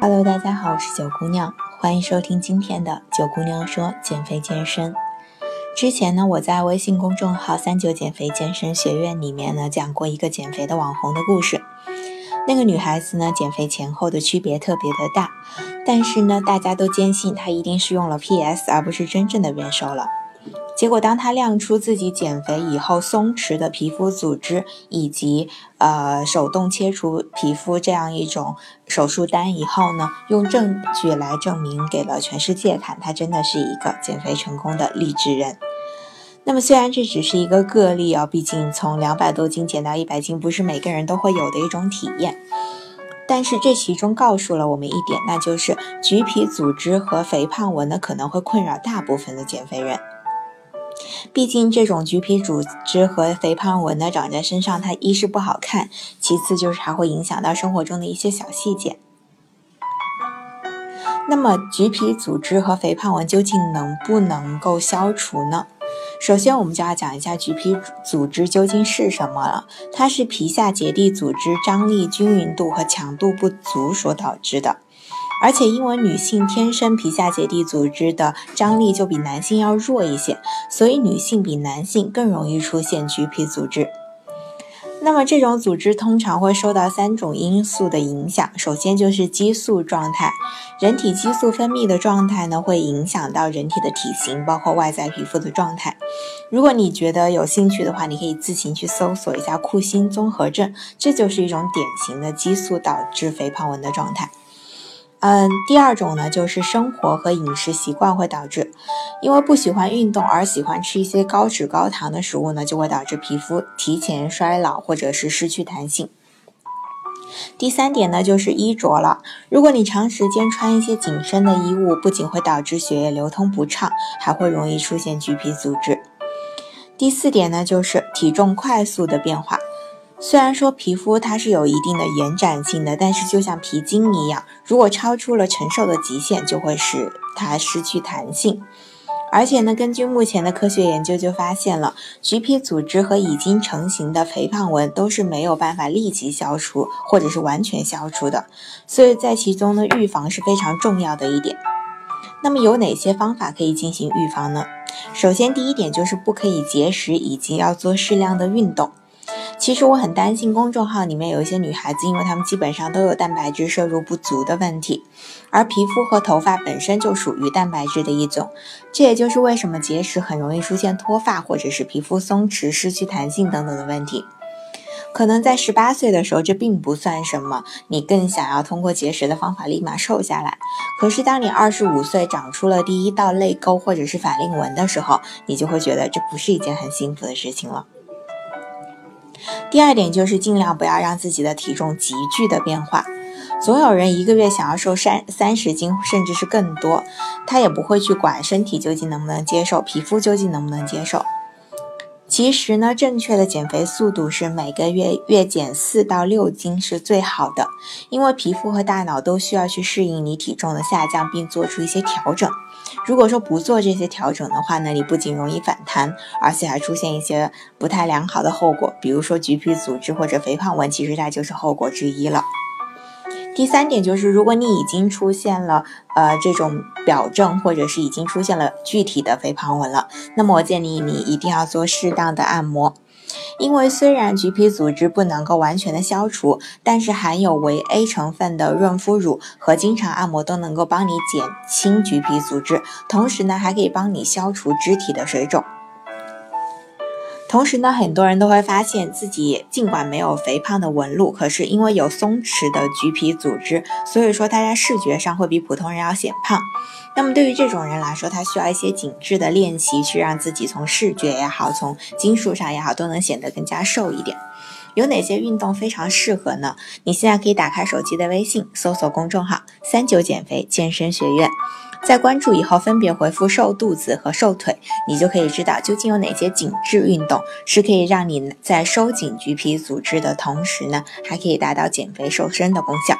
Hello，大家好，我是九姑娘，欢迎收听今天的九姑娘说减肥健身。之前呢，我在微信公众号“三九减肥健身学院”里面呢讲过一个减肥的网红的故事。那个女孩子呢，减肥前后的区别特别的大，但是呢，大家都坚信她一定是用了 PS，而不是真正的变瘦了。结果，当他亮出自己减肥以后松弛的皮肤组织，以及呃手动切除皮肤这样一种手术单以后呢，用证据来证明给了全世界看，他真的是一个减肥成功的励志人。那么，虽然这只是一个个例啊，毕竟从两百多斤减到一百斤不是每个人都会有的一种体验，但是这其中告诉了我们一点，那就是橘皮组织和肥胖纹呢可能会困扰大部分的减肥人。毕竟，这种橘皮组织和肥胖纹呢，长在身上，它一是不好看，其次就是还会影响到生活中的一些小细节。那么，橘皮组织和肥胖纹究竟能不能够消除呢？首先，我们就要讲一下橘皮组织究竟是什么了。它是皮下结缔组织张力、均匀度和强度不足所导致的。而且，因为女性天生皮下结缔组织的张力就比男性要弱一些，所以女性比男性更容易出现橘皮组织。那么，这种组织通常会受到三种因素的影响。首先就是激素状态，人体激素分泌的状态呢，会影响到人体的体型，包括外在皮肤的状态。如果你觉得有兴趣的话，你可以自行去搜索一下库欣综合症，这就是一种典型的激素导致肥胖纹的状态。嗯，第二种呢，就是生活和饮食习惯会导致，因为不喜欢运动而喜欢吃一些高脂高糖的食物呢，就会导致皮肤提前衰老或者是失去弹性。第三点呢，就是衣着了，如果你长时间穿一些紧身的衣物，不仅会导致血液流通不畅，还会容易出现橘皮组织。第四点呢，就是体重快速的变化。虽然说皮肤它是有一定的延展性的，但是就像皮筋一样，如果超出了承受的极限，就会使它失去弹性。而且呢，根据目前的科学研究就发现了，橘皮组织和已经成型的肥胖纹都是没有办法立即消除或者是完全消除的，所以在其中呢，预防是非常重要的一点。那么有哪些方法可以进行预防呢？首先，第一点就是不可以节食，以及要做适量的运动。其实我很担心公众号里面有一些女孩子，因为她们基本上都有蛋白质摄入不足的问题，而皮肤和头发本身就属于蛋白质的一种，这也就是为什么节食很容易出现脱发或者是皮肤松弛、失去弹性等等的问题。可能在十八岁的时候这并不算什么，你更想要通过节食的方法立马瘦下来。可是当你二十五岁长出了第一道泪沟或者是法令纹的时候，你就会觉得这不是一件很幸福的事情了。第二点就是尽量不要让自己的体重急剧的变化。总有人一个月想要瘦三三十斤，甚至是更多，他也不会去管身体究竟能不能接受，皮肤究竟能不能接受。其实呢，正确的减肥速度是每个月月减四到六斤是最好的，因为皮肤和大脑都需要去适应你体重的下降，并做出一些调整。如果说不做这些调整的话呢，你不仅容易反弹，而且还出现一些不太良好的后果，比如说橘皮组织或者肥胖纹，其实它就是后果之一了。第三点就是，如果你已经出现了呃这种表症，或者是已经出现了具体的肥胖纹了，那么我建议你一定要做适当的按摩，因为虽然橘皮组织不能够完全的消除，但是含有维 A 成分的润肤乳和经常按摩都能够帮你减轻橘皮组织，同时呢还可以帮你消除肢体的水肿。同时呢，很多人都会发现自己尽管没有肥胖的纹路，可是因为有松弛的橘皮组织，所以说他在视觉上会比普通人要显胖。那么对于这种人来说，他需要一些紧致的练习，去让自己从视觉也好，从筋数上也好，都能显得更加瘦一点。有哪些运动非常适合呢？你现在可以打开手机的微信，搜索公众号“三九减肥健身学院”。在关注以后，分别回复“瘦肚子”和“瘦腿”，你就可以知道究竟有哪些紧致运动是可以让你在收紧橘皮组织的同时呢，还可以达到减肥瘦身的功效。